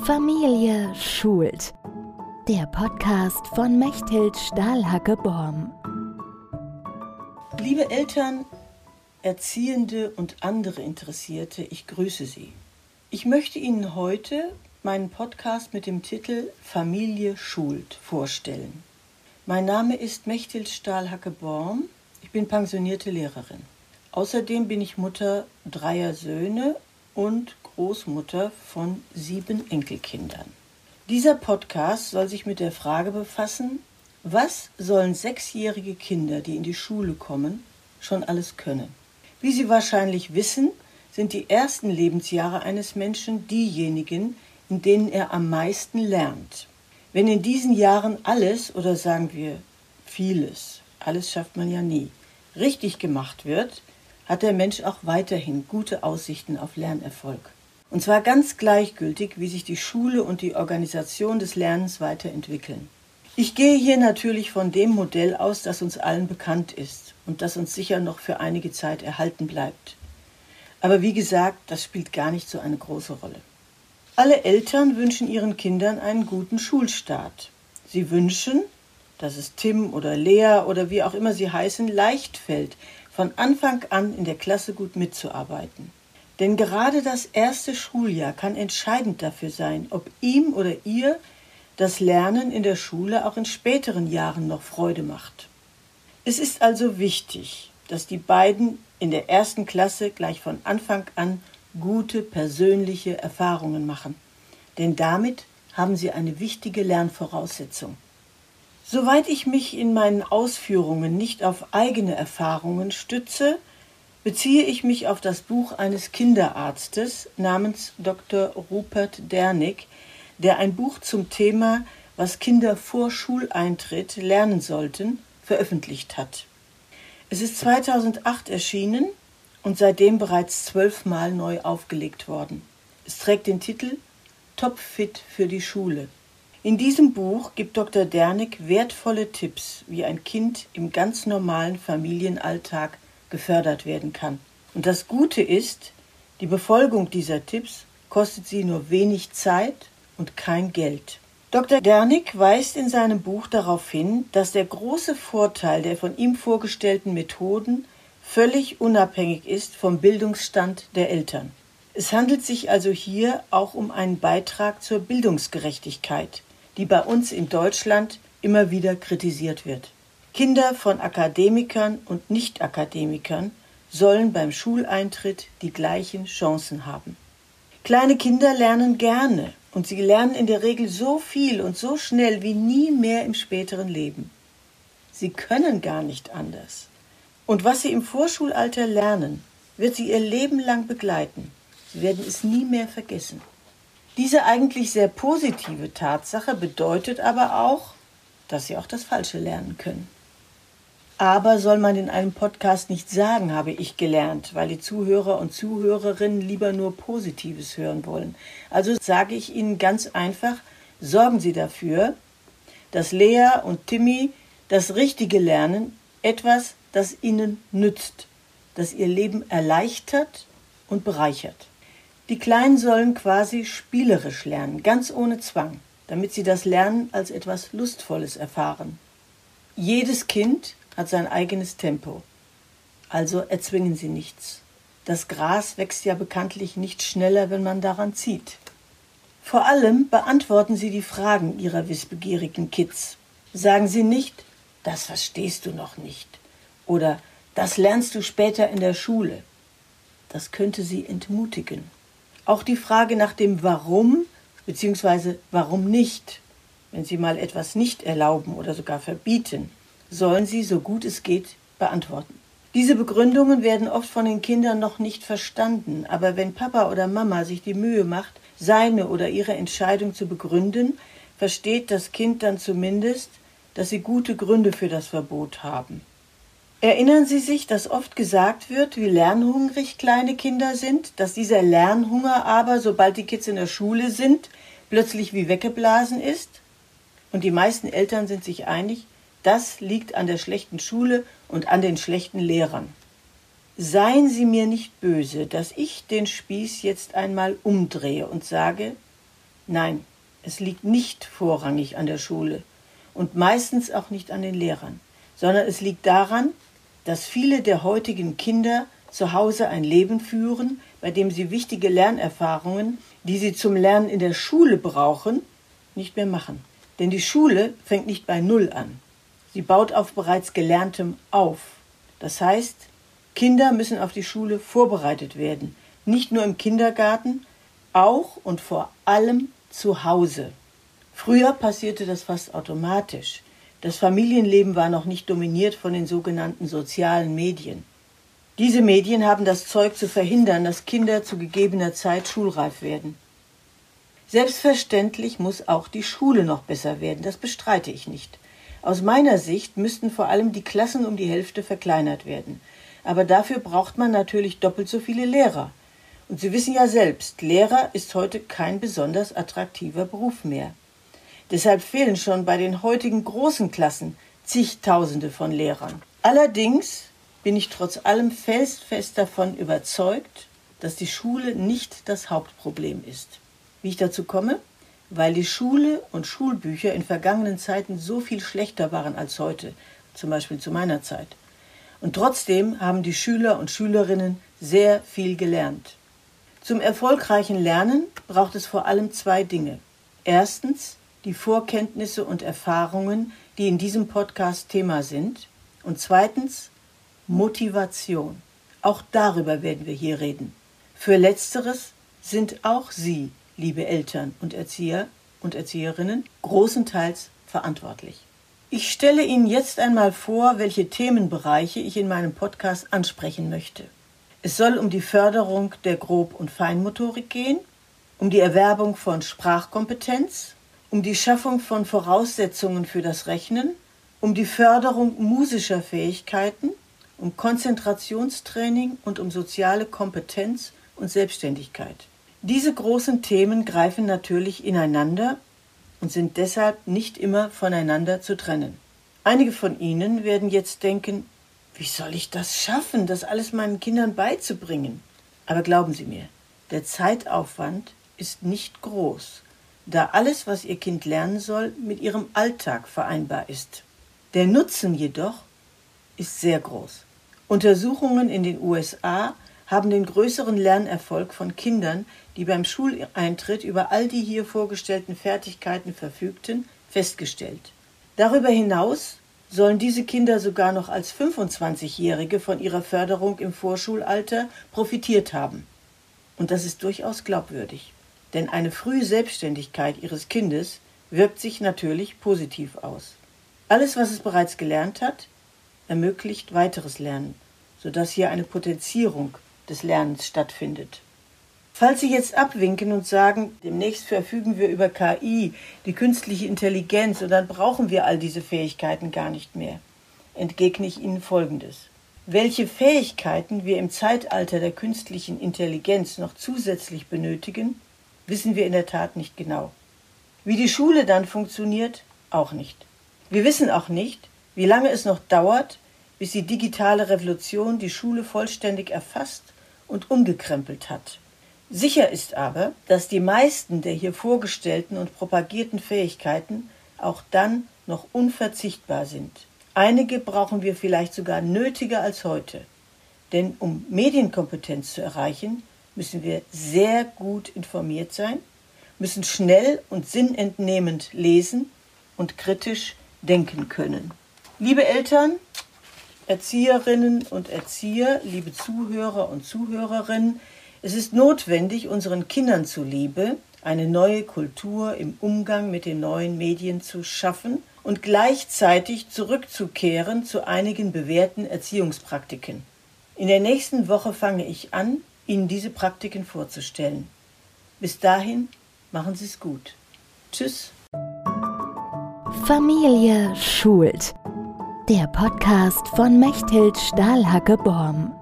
Familie schult. Der Podcast von Mechthild Stahlhacke-Borm. Liebe Eltern, Erziehende und andere Interessierte, ich grüße Sie. Ich möchte Ihnen heute meinen Podcast mit dem Titel Familie schult vorstellen. Mein Name ist Mechthild Stahlhacke-Borm. Ich bin pensionierte Lehrerin. Außerdem bin ich Mutter dreier Söhne und Großmutter von sieben Enkelkindern. Dieser Podcast soll sich mit der Frage befassen, was sollen sechsjährige Kinder, die in die Schule kommen, schon alles können? Wie Sie wahrscheinlich wissen, sind die ersten Lebensjahre eines Menschen diejenigen, in denen er am meisten lernt. Wenn in diesen Jahren alles oder sagen wir vieles, alles schafft man ja nie, richtig gemacht wird, hat der Mensch auch weiterhin gute Aussichten auf Lernerfolg. Und zwar ganz gleichgültig, wie sich die Schule und die Organisation des Lernens weiterentwickeln. Ich gehe hier natürlich von dem Modell aus, das uns allen bekannt ist und das uns sicher noch für einige Zeit erhalten bleibt. Aber wie gesagt, das spielt gar nicht so eine große Rolle. Alle Eltern wünschen ihren Kindern einen guten Schulstart. Sie wünschen, dass es Tim oder Lea oder wie auch immer sie heißen, leicht fällt, von Anfang an in der Klasse gut mitzuarbeiten. Denn gerade das erste Schuljahr kann entscheidend dafür sein, ob ihm oder ihr das Lernen in der Schule auch in späteren Jahren noch Freude macht. Es ist also wichtig, dass die beiden in der ersten Klasse gleich von Anfang an gute persönliche Erfahrungen machen, denn damit haben sie eine wichtige Lernvoraussetzung. Soweit ich mich in meinen Ausführungen nicht auf eigene Erfahrungen stütze, beziehe ich mich auf das Buch eines Kinderarztes namens Dr. Rupert Dernig, der ein Buch zum Thema Was Kinder vor Schuleintritt lernen sollten, veröffentlicht hat. Es ist 2008 erschienen und seitdem bereits zwölfmal neu aufgelegt worden. Es trägt den Titel Topfit für die Schule. In diesem Buch gibt Dr. Dernig wertvolle Tipps, wie ein Kind im ganz normalen Familienalltag gefördert werden kann. Und das Gute ist, die Befolgung dieser Tipps kostet sie nur wenig Zeit und kein Geld. Dr. Dernig weist in seinem Buch darauf hin, dass der große Vorteil der von ihm vorgestellten Methoden völlig unabhängig ist vom Bildungsstand der Eltern. Es handelt sich also hier auch um einen Beitrag zur Bildungsgerechtigkeit, die bei uns in Deutschland immer wieder kritisiert wird. Kinder von Akademikern und Nicht-Akademikern sollen beim Schuleintritt die gleichen Chancen haben. Kleine Kinder lernen gerne und sie lernen in der Regel so viel und so schnell wie nie mehr im späteren Leben. Sie können gar nicht anders. Und was sie im Vorschulalter lernen, wird sie ihr Leben lang begleiten. Sie werden es nie mehr vergessen. Diese eigentlich sehr positive Tatsache bedeutet aber auch, dass sie auch das Falsche lernen können. Aber soll man in einem Podcast nicht sagen, habe ich gelernt, weil die Zuhörer und Zuhörerinnen lieber nur Positives hören wollen. Also sage ich Ihnen ganz einfach, sorgen Sie dafür, dass Lea und Timmy das Richtige lernen, etwas, das ihnen nützt, das ihr Leben erleichtert und bereichert. Die Kleinen sollen quasi spielerisch lernen, ganz ohne Zwang, damit sie das Lernen als etwas Lustvolles erfahren. Jedes Kind hat sein eigenes Tempo. Also erzwingen Sie nichts. Das Gras wächst ja bekanntlich nicht schneller, wenn man daran zieht. Vor allem beantworten Sie die Fragen Ihrer wissbegierigen Kids. Sagen Sie nicht, das verstehst du noch nicht oder das lernst du später in der Schule. Das könnte Sie entmutigen. Auch die Frage nach dem Warum bzw. warum nicht, wenn Sie mal etwas nicht erlauben oder sogar verbieten, sollen sie, so gut es geht, beantworten. Diese Begründungen werden oft von den Kindern noch nicht verstanden, aber wenn Papa oder Mama sich die Mühe macht, seine oder ihre Entscheidung zu begründen, versteht das Kind dann zumindest, dass sie gute Gründe für das Verbot haben. Erinnern Sie sich, dass oft gesagt wird, wie lernhungrig kleine Kinder sind, dass dieser Lernhunger aber, sobald die Kids in der Schule sind, plötzlich wie weggeblasen ist? Und die meisten Eltern sind sich einig, das liegt an der schlechten Schule und an den schlechten Lehrern. Seien Sie mir nicht böse, dass ich den Spieß jetzt einmal umdrehe und sage, Nein, es liegt nicht vorrangig an der Schule und meistens auch nicht an den Lehrern, sondern es liegt daran, dass viele der heutigen Kinder zu Hause ein Leben führen, bei dem sie wichtige Lernerfahrungen, die sie zum Lernen in der Schule brauchen, nicht mehr machen. Denn die Schule fängt nicht bei Null an. Sie baut auf bereits Gelerntem auf. Das heißt, Kinder müssen auf die Schule vorbereitet werden, nicht nur im Kindergarten, auch und vor allem zu Hause. Früher passierte das fast automatisch. Das Familienleben war noch nicht dominiert von den sogenannten sozialen Medien. Diese Medien haben das Zeug zu verhindern, dass Kinder zu gegebener Zeit schulreif werden. Selbstverständlich muss auch die Schule noch besser werden, das bestreite ich nicht. Aus meiner Sicht müssten vor allem die Klassen um die Hälfte verkleinert werden. Aber dafür braucht man natürlich doppelt so viele Lehrer. Und Sie wissen ja selbst, Lehrer ist heute kein besonders attraktiver Beruf mehr. Deshalb fehlen schon bei den heutigen großen Klassen zigtausende von Lehrern. Allerdings bin ich trotz allem felsenfest davon überzeugt, dass die Schule nicht das Hauptproblem ist. Wie ich dazu komme? Weil die Schule und Schulbücher in vergangenen Zeiten so viel schlechter waren als heute, zum Beispiel zu meiner Zeit. Und trotzdem haben die Schüler und Schülerinnen sehr viel gelernt. Zum erfolgreichen Lernen braucht es vor allem zwei Dinge. Erstens die Vorkenntnisse und Erfahrungen, die in diesem Podcast Thema sind. Und zweitens Motivation. Auch darüber werden wir hier reden. Für letzteres sind auch Sie, liebe Eltern und Erzieher und Erzieherinnen, großenteils verantwortlich. Ich stelle Ihnen jetzt einmal vor, welche Themenbereiche ich in meinem Podcast ansprechen möchte. Es soll um die Förderung der Grob- und Feinmotorik gehen, um die Erwerbung von Sprachkompetenz, um die Schaffung von Voraussetzungen für das Rechnen, um die Förderung musischer Fähigkeiten, um Konzentrationstraining und um soziale Kompetenz und Selbstständigkeit. Diese großen Themen greifen natürlich ineinander und sind deshalb nicht immer voneinander zu trennen. Einige von Ihnen werden jetzt denken, wie soll ich das schaffen, das alles meinen Kindern beizubringen? Aber glauben Sie mir, der Zeitaufwand ist nicht groß, da alles, was Ihr Kind lernen soll, mit Ihrem Alltag vereinbar ist. Der Nutzen jedoch ist sehr groß. Untersuchungen in den USA haben den größeren Lernerfolg von Kindern, die beim Schuleintritt über all die hier vorgestellten Fertigkeiten verfügten, festgestellt. Darüber hinaus sollen diese Kinder sogar noch als 25-Jährige von ihrer Förderung im Vorschulalter profitiert haben. Und das ist durchaus glaubwürdig. Denn eine frühe Selbstständigkeit ihres Kindes wirkt sich natürlich positiv aus. Alles, was es bereits gelernt hat, ermöglicht weiteres Lernen, sodass hier eine Potenzierung des Lernens stattfindet. Falls Sie jetzt abwinken und sagen, demnächst verfügen wir über KI, die künstliche Intelligenz, und dann brauchen wir all diese Fähigkeiten gar nicht mehr, entgegne ich Ihnen Folgendes. Welche Fähigkeiten wir im Zeitalter der künstlichen Intelligenz noch zusätzlich benötigen, wissen wir in der Tat nicht genau. Wie die Schule dann funktioniert, auch nicht. Wir wissen auch nicht, wie lange es noch dauert, bis die digitale Revolution die Schule vollständig erfasst und umgekrempelt hat. Sicher ist aber, dass die meisten der hier vorgestellten und propagierten Fähigkeiten auch dann noch unverzichtbar sind. Einige brauchen wir vielleicht sogar nötiger als heute. Denn um Medienkompetenz zu erreichen, müssen wir sehr gut informiert sein, müssen schnell und sinnentnehmend lesen und kritisch denken können. Liebe Eltern, Erzieherinnen und Erzieher, liebe Zuhörer und Zuhörerinnen, es ist notwendig, unseren Kindern zuliebe eine neue Kultur im Umgang mit den neuen Medien zu schaffen und gleichzeitig zurückzukehren zu einigen bewährten Erziehungspraktiken. In der nächsten Woche fange ich an, Ihnen diese Praktiken vorzustellen. Bis dahin machen Sie es gut. Tschüss. Familie schult. Der Podcast von Mechthild Stahlhacke-Borm.